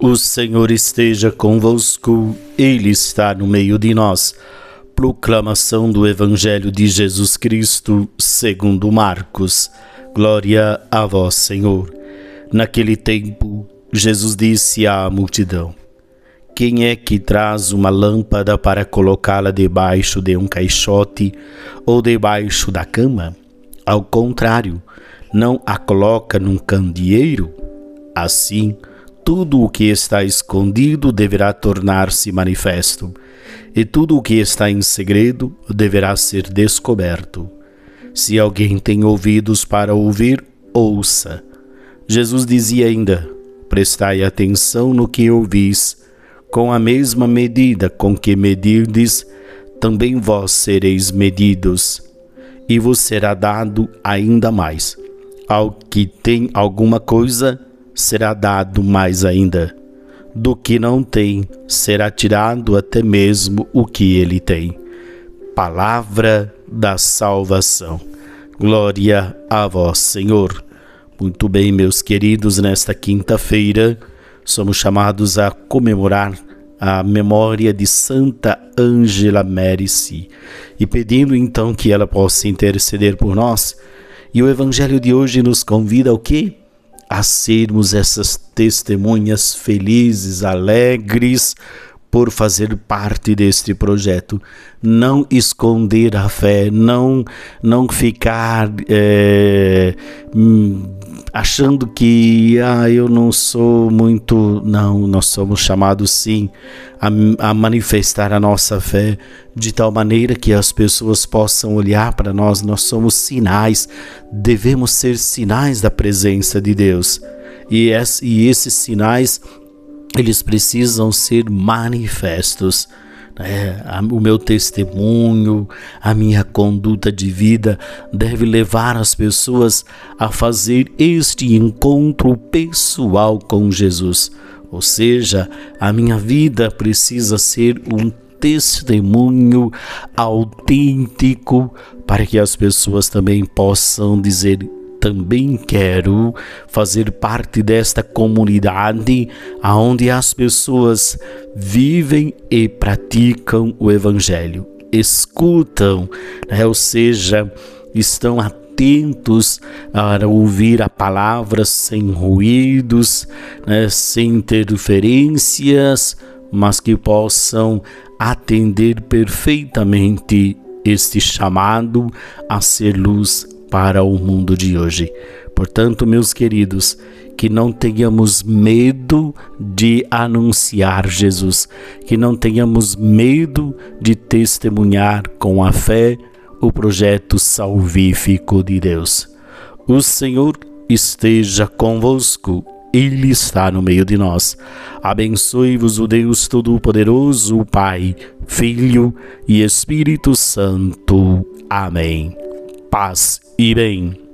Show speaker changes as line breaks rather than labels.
O Senhor esteja convosco, Ele está no meio de nós. Proclamação do Evangelho de Jesus Cristo, segundo Marcos. Glória a vós, Senhor. Naquele tempo, Jesus disse à multidão: Quem é que traz uma lâmpada para colocá-la debaixo de um caixote ou debaixo da cama? Ao contrário, não a coloca num candeeiro? Assim, tudo o que está escondido deverá tornar-se manifesto, e tudo o que está em segredo deverá ser descoberto. Se alguém tem ouvidos para ouvir, ouça. Jesus dizia ainda: Prestai atenção no que ouvis, com a mesma medida com que medirdes, também vós sereis medidos, e vos será dado ainda mais. Ao que tem alguma coisa, será dado mais ainda. Do que não tem, será tirado até mesmo o que ele tem. Palavra da salvação. Glória a vós, Senhor. Muito bem, meus queridos, nesta quinta-feira somos chamados a comemorar a memória de Santa Ângela Mérici e pedindo então que ela possa interceder por nós. E o evangelho de hoje nos convida ao quê? A sermos essas testemunhas felizes, alegres por fazer parte deste projeto. Não esconder a fé, não, não ficar é, achando que ah, eu não sou muito. Não, nós somos chamados sim a, a manifestar a nossa fé de tal maneira que as pessoas possam olhar para nós. Nós somos sinais, devemos ser sinais da presença de Deus. E, es, esses sinais eles precisam ser manifestos. É, o meu testemunho, a minha conduta de vida deve levar as pessoas a fazer este encontro pessoal com Jesus. Ou seja, a minha vida precisa ser um testemunho autêntico para que as pessoas também possam dizer também quero fazer parte desta comunidade onde as pessoas vivem e praticam o Evangelho, escutam, né? ou seja, estão atentos a ouvir a palavra sem ruídos, né? sem interferências, mas que possam atender perfeitamente este chamado a ser luz para o mundo de hoje. Portanto, meus queridos, que não tenhamos medo de anunciar Jesus, que não tenhamos medo de testemunhar com a fé o projeto salvífico de Deus. O Senhor esteja convosco. Ele está no meio de nós. Abençoe-vos o Deus Todo-Poderoso, Pai, Filho e Espírito Santo. Amém paz e bem.